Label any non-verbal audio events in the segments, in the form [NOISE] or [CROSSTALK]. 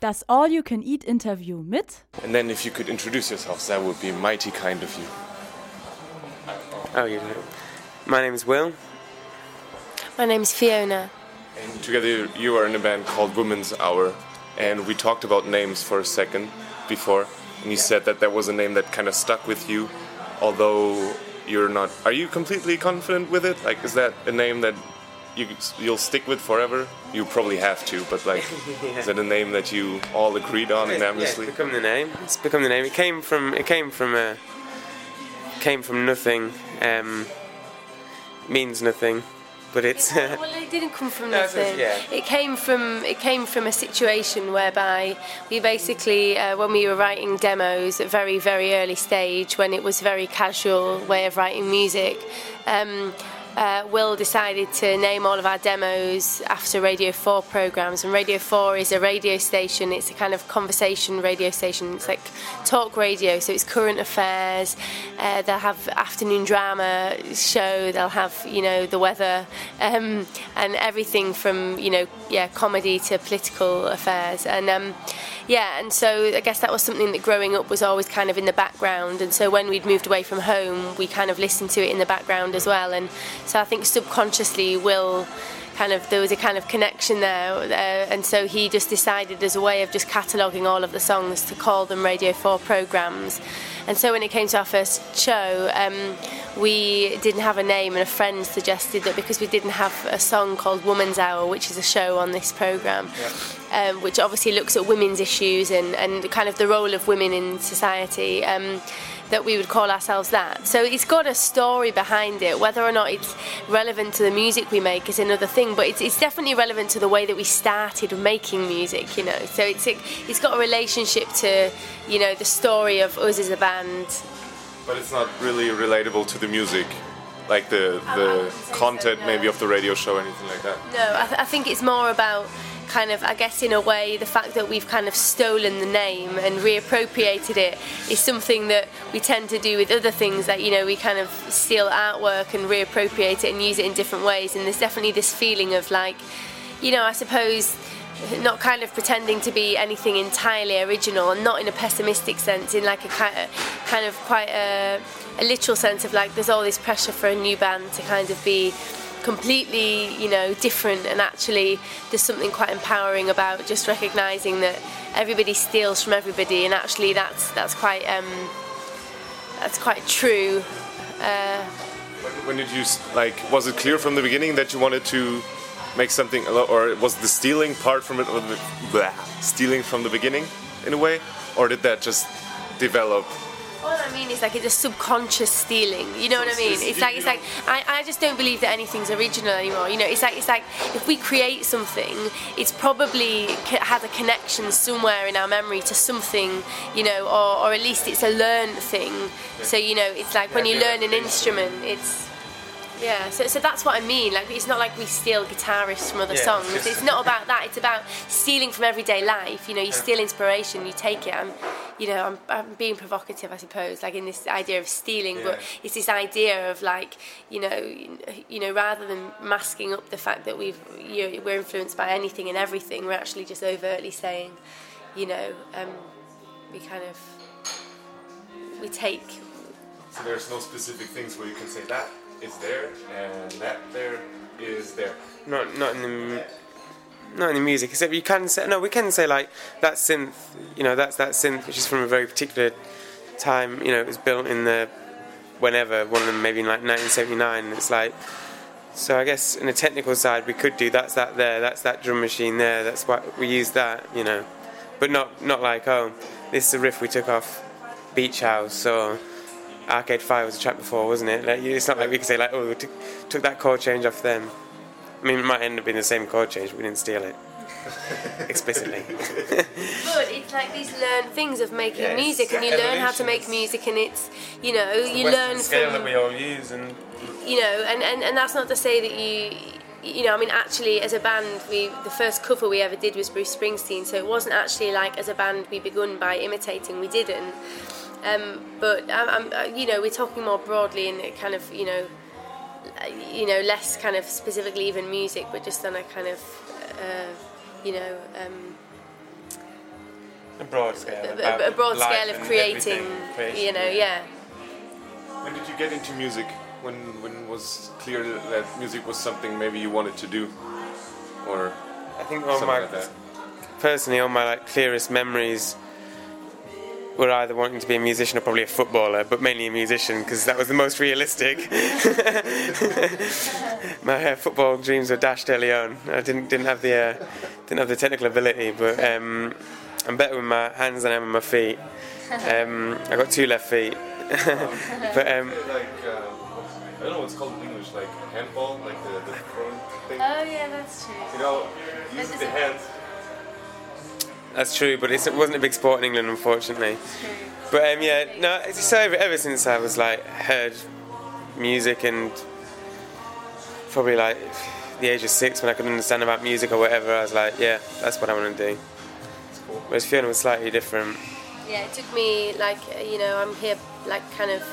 Das All-You-Can-Eat-Interview mit And then if you could introduce yourselves, that would be mighty kind of you. Oh, you know. My name's Will. My name is Fiona. And together you are in a band called Woman's Hour. And we talked about names for a second before. And you said that there was a name that kind of stuck with you, although you're not. Are you completely confident with it? Like, is that a name that you, you'll stick with forever? You probably have to, but like, Yeah. [LAUGHS] is that a name that you all agreed on Yeah, unanimously? it's become the name. It's become the name. It came from. It came from a. Came from nothing. Um, means nothing, but it's. well, [LAUGHS] it didn't come from No, nothing. yeah. It came from it came from a situation whereby we basically, uh, when we were writing demos at very very early stage, when it was very casual way of writing music. Um, uh, Will decided to name all of our demos after Radio 4 programs, and Radio 4 is a radio station. It's a kind of conversation radio station. It's like talk radio, so it's current affairs. Uh, they'll have afternoon drama show. They'll have you know the weather um, and everything from you know yeah comedy to political affairs and. Um, yeah, and so I guess that was something that growing up was always kind of in the background. And so when we'd moved away from home, we kind of listened to it in the background as well. And so I think subconsciously, Will kind of there was a kind of connection there. Uh, and so he just decided, as a way of just cataloguing all of the songs, to call them Radio 4 programs. And so when it came to our first show, um, we didn't have a name, and a friend suggested that because we didn't have a song called Woman's Hour, which is a show on this programme, um, which obviously looks at women's issues and, and kind of the role of women in society. Um, that we would call ourselves that. So it's got a story behind it. Whether or not it's relevant to the music we make is another thing, but it's, it's definitely relevant to the way that we started making music, you know. So it's it's got a relationship to, you know, the story of us as a band. But it's not really relatable to the music, like the oh, the content maybe of the radio show or anything like that. No, I, th- I think it's more about kind of, I guess, in a way, the fact that we've kind of stolen the name and reappropriated it is something that we tend to do with other things that, you know, we kind of steal artwork and reappropriate it and use it in different ways. And there's definitely this feeling of like, you know, I suppose not kind of pretending to be anything entirely original and not in a pessimistic sense in like a kind of, kind of quite a, a literal sense of like there's all this pressure for a new band to kind of be completely you know different and actually there's something quite empowering about just recognizing that everybody steals from everybody and actually that's that's quite um that's quite true uh, When, when did you like? Was it clear from the beginning that you wanted to make something, or was the stealing part from it, or blah, stealing from the beginning in a way, or did that just develop? All I mean is like it's a subconscious stealing. You know what I mean? It's like it's like I, I just don't believe that anything's original anymore. You know, it's like it's like if we create something, it's probably has a connection somewhere in our memory to something. You know, or, or at least it's a learned thing. So you know, it's like when you learn an instrument, it's yeah, so, so that's what I mean. Like, it's not like we steal guitarists from other Yeah, songs. it's It's, not about that. It's about stealing from everyday life. You know, you steal inspiration, you take it. I'm, you know, I'm, I'm being provocative, I suppose, like in this idea of stealing. But it's this idea of like, you know, you know, rather than masking up the fact that we've, you know, we're influenced by anything and everything, we're actually just overtly saying, you know, um, we kind of, we take So there's no specific things where you can say that is there and that there is there. not not in the not in the music. Except you can say no. We can say like that synth. You know, that's that synth which is from a very particular time. You know, it was built in the whenever one of them maybe in like 1979. It's like so. I guess in a technical side, we could do that's that there. That's that drum machine there. That's why we use that. You know, but not not like oh, this is a riff we took off Beach House or. Arcade Fire was a track before, wasn't it? Like, it's not like we can say like, oh, we took, took that chord change off them. I mean, it might end up being the same chord change, but we didn't steal it [LAUGHS] explicitly. But it's like these learned things of making Yeah, music, and you learn how to make music, and it's you know you learn from that we all use, and you know, and, and, and that's not to say that you you know, I mean, actually, as a band, we the first cover we ever did was Bruce Springsteen, so it wasn't actually like as a band we begun by imitating. We didn't, um, but I'm, I'm, uh, you know, we're talking more broadly and kind of, you know, you know, less kind of specifically even music, but just on a kind of, uh, you know, um, a broad scale. a, about a broad life scale of creating, creation, you know, yeah. When did you get into music? When when was clear that music was something maybe you wanted to do, or I think all my like that? personally all my like clearest memories were either wanting to be a musician or probably a footballer, but mainly a musician because that was the most realistic. [LAUGHS] my uh, football dreams were dashed early on. I didn't didn't have the uh, didn't have the technical ability, but um, I'm better with my hands than I am with my feet. Um, I got two left feet, [LAUGHS] but um, like uh, I don't know what's called in English, like handball, like the the throwing thing. Oh yeah, that's true. You know, use the hands. That's true, but it wasn't a big sport in England, unfortunately. But um, yeah, no. So ever, ever since I was like heard music and probably like the age of six when I could understand about music or whatever, I was like, yeah, that's what I want to do. Whereas Fiona was slightly different. Yeah, it took me like you know I'm here like kind of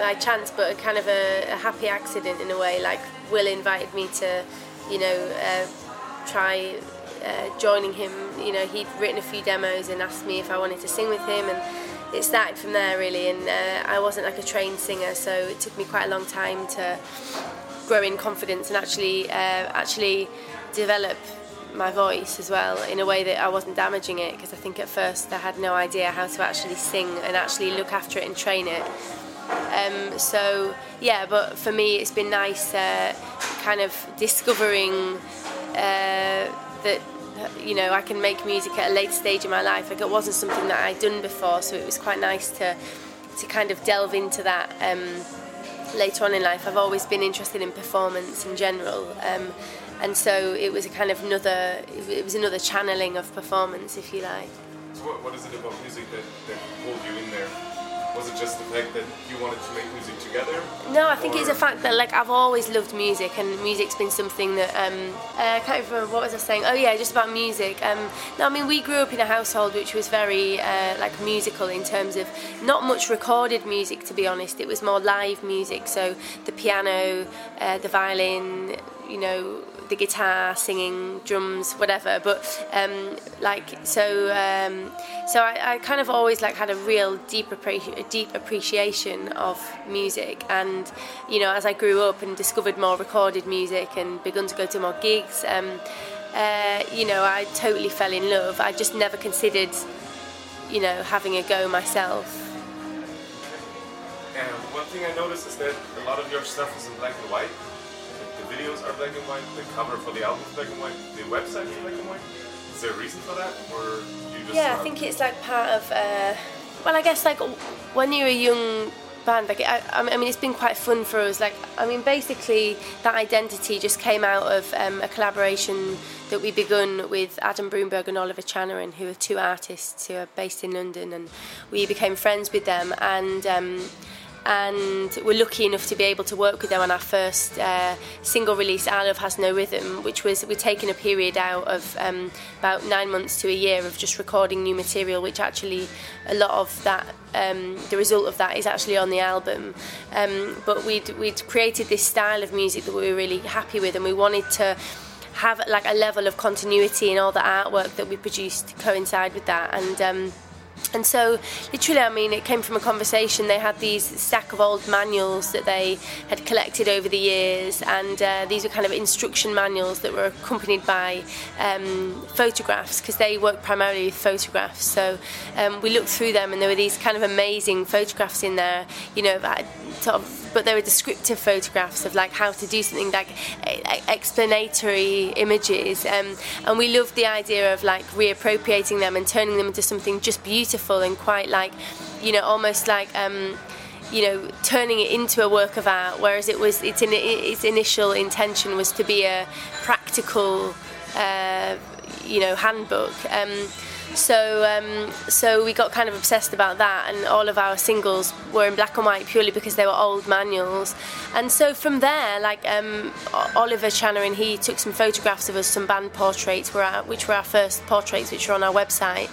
by chance, but a kind of a, a happy accident in a way. Like Will invited me to, you know, uh, try uh, joining him. You know, he'd written a few demos and asked me if I wanted to sing with him, and it started from there really. And uh, I wasn't like a trained singer, so it took me quite a long time to grow in confidence and actually uh, actually develop my voice as well in a way that I wasn't damaging it because I think at first I had no idea how to actually sing and actually look after it and train it. Um, so yeah, but for me it's been nice uh, kind of discovering uh, that you know I can make music at a later stage in my life. Like it wasn't something that I'd done before, so it was quite nice to to kind of delve into that. Um, later on in life, I've always been interested in performance in general, um, and so it was a kind of another. It was another channeling of performance, if you like. So what, what is it about music that, that pulled you in there? Was it just the fact that you wanted to make music together? No, I think it's Or- a fact that like I've always loved music, and music's been something that um, uh, I can't even remember what was I saying. Oh yeah, just about music. Um, no, I mean we grew up in a household which was very uh, like musical in terms of not much recorded music. To be honest, it was more live music. So the piano, uh, the violin, you know, the guitar, singing, drums, whatever. But um, like so, um, so I, I kind of always like had a real deep deep appreciation of music, and you know, as I grew up and discovered more recorded music and begun to go to more gigs, um, uh, you know, I totally fell in love. I just never considered, you know, having a go myself. And one thing I noticed is that a lot of your stuff is in black and white. The videos are black and white, the cover for the album is black and white, the website is black and white. Is there a reason for that, or do you just? Yeah, I think it's like part of. Uh, well, I guess like when you're a young band, like I, I mean, it's been quite fun for us. Like, I mean, basically that identity just came out of um, a collaboration that we begun with Adam Broomberg and Oliver Chanarin, who are two artists who are based in London, and we became friends with them and. Um, and we're lucky enough to be able to work with them on our first uh, single release, Our Love Has No Rhythm, which was we've taken a period out of um, about nine months to a year of just recording new material, which actually a lot of that, um, the result of that is actually on the album. Um, but we'd, we'd created this style of music that we were really happy with, and we wanted to have like a level of continuity in all the artwork that we produced to coincide with that. And um, and so, literally, I mean, it came from a conversation. They had these stack of old manuals that they had collected over the years, and uh, these were kind of instruction manuals that were accompanied by um, photographs because they work primarily with photographs. So um, we looked through them, and there were these kind of amazing photographs in there, you know, sort of but they were descriptive photographs of like how to do something like explanatory images um, and we loved the idea of like reappropriating them and turning them into something just beautiful and quite like you know almost like um, you know turning it into a work of art whereas it was its, in, its initial intention was to be a practical uh, you know handbook. Um, so um, so we got kind of obsessed about that and all of our singles were in black and white purely because they were old manuals. And so from there like um, Oliver Chanarin he took some photographs of us some band portraits which were our first portraits which are on our website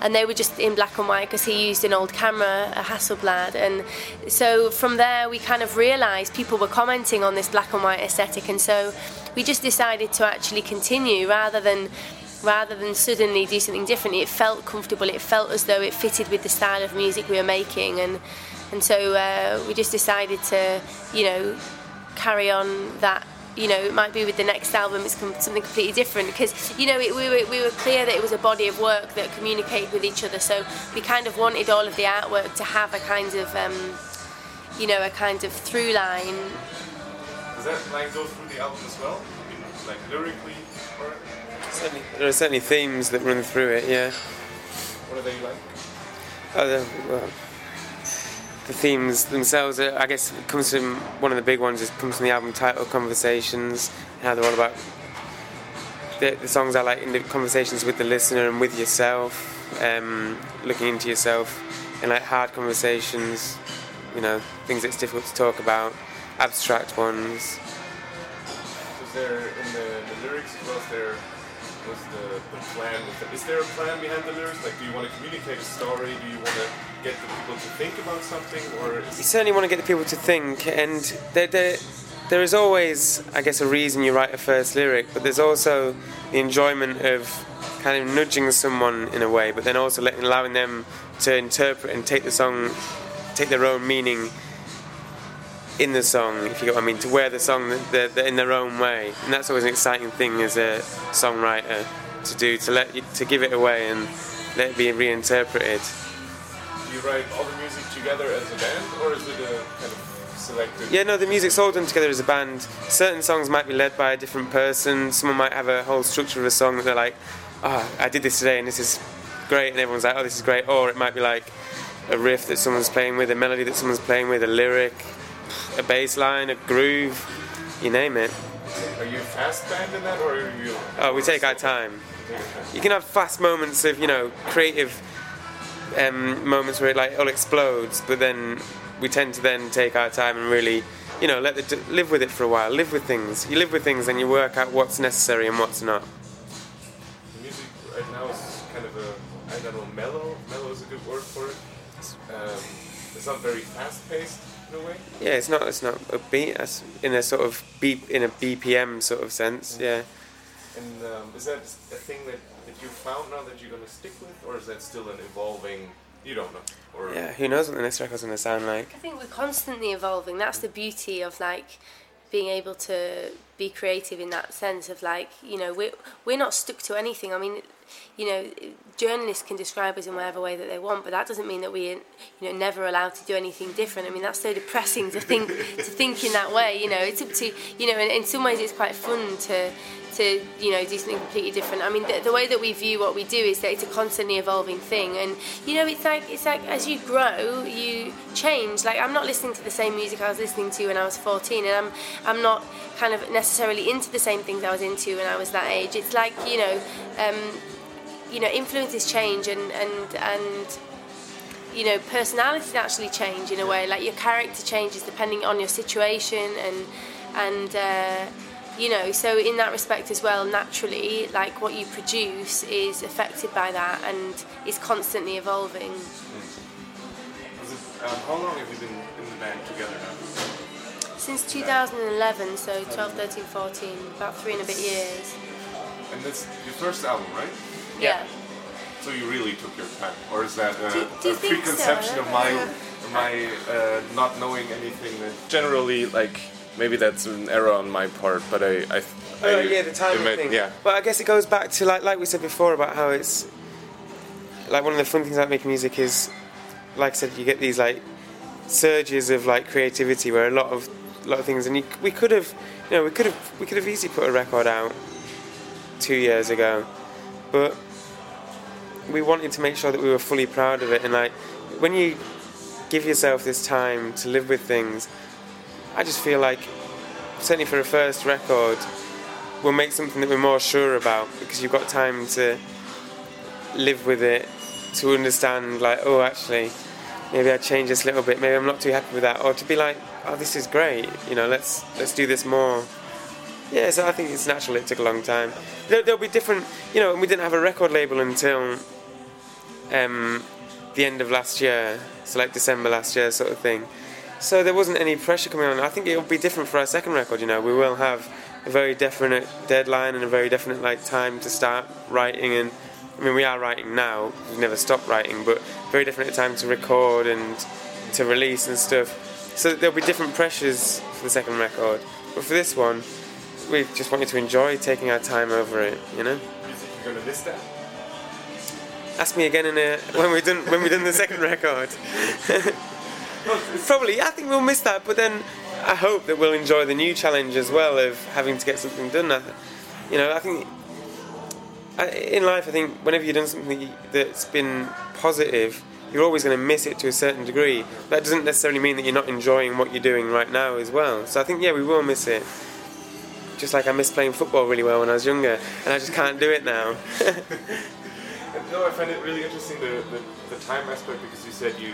and they were just in black and white because he used an old camera, a Hasselblad, and so from there we kind of realised people were commenting on this black and white aesthetic, and so we just decided to actually continue rather than rather than suddenly do something different. It felt comfortable. It felt as though it fitted with the style of music we were making, and and so uh, we just decided to, you know, carry on that you know, it might be with the next album it's something completely different because you know it, we, were, we were clear that it was a body of work that communicated with each other. So we kind of wanted all of the artwork to have a kind of, um, you know, a kind of through line. Does that line go through the album as well? Like lyrically, or Certainly, there are certainly themes that run through it. Yeah. what are they like? Oh, the, well, the themes themselves, uh, I guess, comes from one of the big ones. It comes from the album title, "Conversations," how they're all about. The, the songs are like in the conversations with the listener and with yourself, um, looking into yourself, and like hard conversations, you know, things that's difficult to talk about, abstract ones. Was there in the, the lyrics? Is there was the, the plan? The, is there a plan behind the lyrics? Like, do you want to communicate a story? Do you want to get the people to think about something, or you certainly want to get the people to think, and there, there, there is always, I guess, a reason you write a first lyric, but there's also the enjoyment of kind of nudging someone in a way, but then also letting, allowing them to interpret and take the song, take their own meaning in the song, if you get what I mean, to wear the song the, the, in their own way, and that's always an exciting thing as a songwriter to do, to let you, to give it away and let it be reinterpreted. do you write all the music together as a band, or is it a kind of selected? Yeah, no, the music's all done together as a band. Certain songs might be led by a different person. Someone might have a whole structure of a song that they're like, oh, I did this today and this is great, and everyone's like, oh, this is great. Or it might be like a riff that someone's playing with, a melody that someone's playing with, a lyric, a bass line, a groove, you name it. Are you fast band in that, or are you? Oh, we take our time. You can have fast moments of, you know, creative um, moments where it like all explodes, but then we tend to then take our time and really, you know, let it live with it for a while. Live with things. You live with things, and you work out what's necessary and what's not. The music right now is kind of a, I don't know, mellow. Mellow is a good word for it. Um, it's not very fast paced in a way. Yeah, it's not. It's not upbeat. It's in a sort of beep in a BPM sort of sense. Yeah. And um, is that a thing that, that you found now that you're going to stick with, or is that still an evolving? You don't know. Or Yeah. Who knows what the next record's gonna sound like? I think we're constantly evolving. That's the beauty of like being able to be creative in that sense of like you know we're we're not stuck to anything. I mean, you know, journalists can describe us in whatever way that they want, but that doesn't mean that we you know never allowed to do anything different. I mean, that's so depressing to think to think in that way. You know, it's up to you know, in, in some ways it's quite fun to to you know do something completely different. I mean, the, the way that we view what we do is that it's a constantly evolving thing, and you know, it's like it's like as you grow, you change. Like I'm not listening to the same music I was listening to when I was 14, and I'm I'm not kind of necessarily into the same things I was into when I was that age. It's like you know, um, you know, influences change, and and and you know, personalities actually change in a way. Like your character changes depending on your situation, and and. Uh, you know so in that respect as well naturally like what you produce is affected by that and is constantly evolving Is it, um, how long have you been in the band together now? Since 2011 so 12 13 14 about three and a bit years And that's your first album, right? yeah, So you really took your time, or is that a, Do- do a think so? preconception of my [LAUGHS] my uh, not knowing anything? That generally, like maybe that's an error on my part, but I, I, I Oh yeah, the timing admit- thing. Yeah, But I guess it goes back to like like we said before about how it's like one of the fun things about making music is, like I said, you get these like surges of like creativity where a lot of a lot of things, and you, we could have, you know, we could have we could have easily put a record out two years ago, but we wanted to make sure that we were fully proud of it, and like when you give yourself this time to live with things, I just feel like certainly for a first record we'll make something that we're more sure about because you've got time to live with it, to understand like, oh, actually, maybe I change this a little bit. Maybe I'm not too happy with that, or to be like, oh, this is great. You know, let's let's do this more. Yeah, so I think it's natural. It took a long time. There, there'll be different. You know, we didn't have a record label until um, the end of last year, so like December last year, sort of thing. So there wasn't any pressure coming on. I think it'll be different for our second record. You know, we will have a very definite deadline and a very definite like time to start writing. And I mean, we are writing now. We've never stopped writing, but very definite time to record and to release and stuff. So there'll be different pressures for the second record. But for this one, we just wanted to enjoy taking our time over it. You know. You you're gonna miss that? Ask me again in a, when we done when we done the second record. [LAUGHS] Probably, I think we'll miss that, but then I hope that we'll enjoy the new challenge as well of having to get something done. I, you know, I think I, in life, I think whenever you've done something that's been positive, you're always going to miss it to a certain degree. That doesn't necessarily mean that you're not enjoying what you're doing right now as well. So I think, yeah, we will miss it. Just like I miss playing football really well when I was younger, and I just can't do it now. And [LAUGHS] no, I find it really interesting the, the, the time aspect because you said you,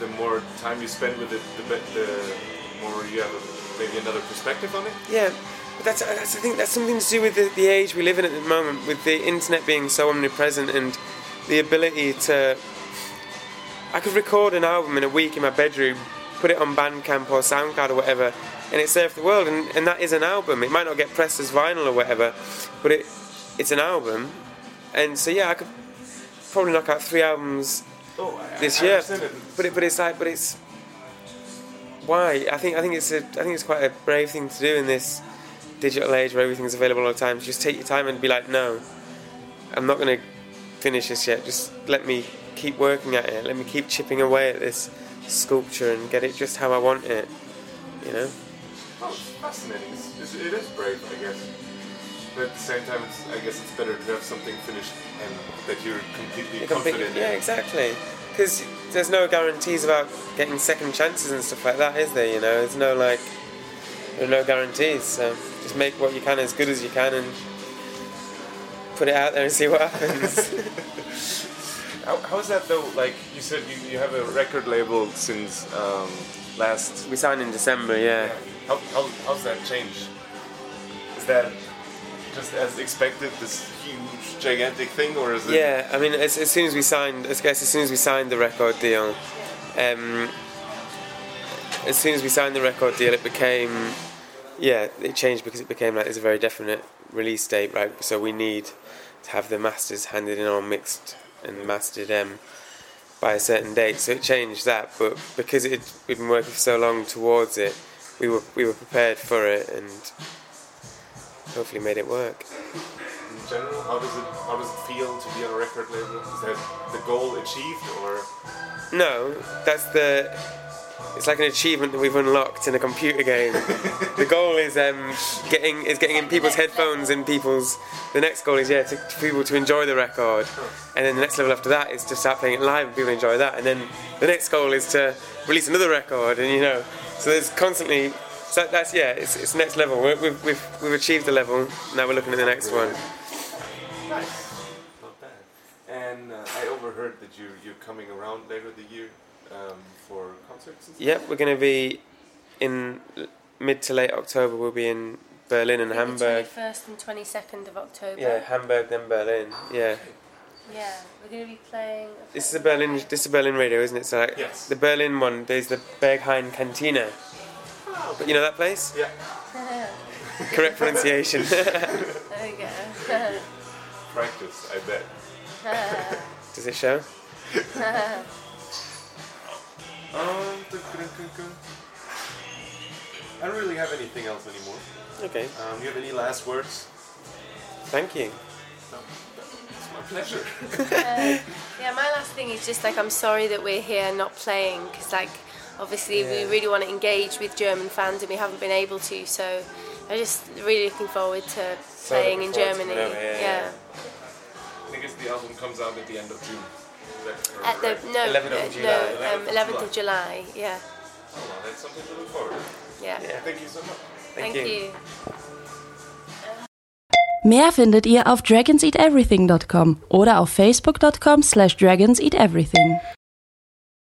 the more time you spend with it, the, the more you have a, maybe another perspective on it. Yeah, but that's, that's I think that's something to do with the, the age we live in at the moment, with the internet being so omnipresent and the ability to. I could record an album in a week in my bedroom, put it on Bandcamp or SoundCloud or whatever, and it for the world, and, and that is an album. It might not get pressed as vinyl or whatever, but it it's an album, and so yeah, I could probably knock out three albums Oh, I, this I year. But it, but it's like, but it's why? I think I think it's a I think it's quite a brave thing to do in this digital age where everything's available all the time. Just take your time and be like, no, I'm not going to finish this yet. Just let me keep working at it. Let me keep chipping away at this sculpture and get it just how I want it. You know? Oh, it's fascinating. It's, it's, it is brave, I guess. But at the same time, it's, I guess it's better to have something finished and that you're completely You can pick- confident yeah, in. Yeah, exactly. Because there's no guarantees about getting second chances and stuff like that, is there? You know, there's no like, there are no guarantees. So just make what you can as good as you can and put it out there and see what happens. [LAUGHS] How, how is that though? Like you said, you, you have a record label since um, last. we signed in December, yeah. How, how, how's that changed? Is that just as expected, this huge, gigantic thing, or is it? Yeah, I mean, as, as soon as we signed, I guess as soon as we signed the record deal, um, as soon as we signed the record deal, it became, yeah, it changed because it became like there's a very definite release date, right? So we need to have the masters handed in or mixed and mastered um, by a certain date. So it changed that, but because it we'd been working for so long towards it, we were we were prepared for it and hopefully made it work. In general, how does it how does it feel to be on a record label? Is that the goal achieved, or No, that's the. It's like an achievement that we've unlocked in a computer game. the goal is um, getting is getting in people's headphones and people's. The next goal is yeah, to, for people to enjoy the record, and then the next level after that is to start playing it live and people enjoy that, and then the next goal is to release another record, and you know, so there's constantly. So that's yeah, it's, it's next level. We're, we've, we've we've achieved the level. Now we're looking at the next one. nice, not bad. And uh, I overheard that you you're coming around later the year um, for concerts. And stuff. Yep, we're going to be in mid to late October. We'll be in Berlin and Hamburg. The 21st and 22nd of October. Yeah, Hamburg then Berlin. Yeah, Yeah, we're going to be playing. this is a Berlin. This is a Berlin radio, isn't it? So like, Yes. the Berlin one. There's the Berghain Cantina. Oh, but you know that place? Yeah, [LAUGHS] Correct pronunciation. There we go. practice. I bet. [LAUGHS] Does it show? [LAUGHS] Um, I don't really have anything else anymore. Okay. Um, you have any last words? Thank you. No, it's my pleasure. [LAUGHS] Yeah, my last thing is just like I'm sorry that we're here not playing because like obviously Yeah. we really want to engage with German fans and we haven't been able to. So I'm just really looking forward to playing in looking forward to Germany. whenever, yeah, yeah. I think it's the album comes out at the end of June. Is that At the no, 11th of uh, July. no, um, 11th of July. Yeah, Oh, well, that's something to look forward to. yeah. Yeah. Thank you so much. Thank, Thank you. you. Mehr findet ihr auf dragonseateverything.com oder auf facebook.com slash dragonseateverything.